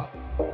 Aloha.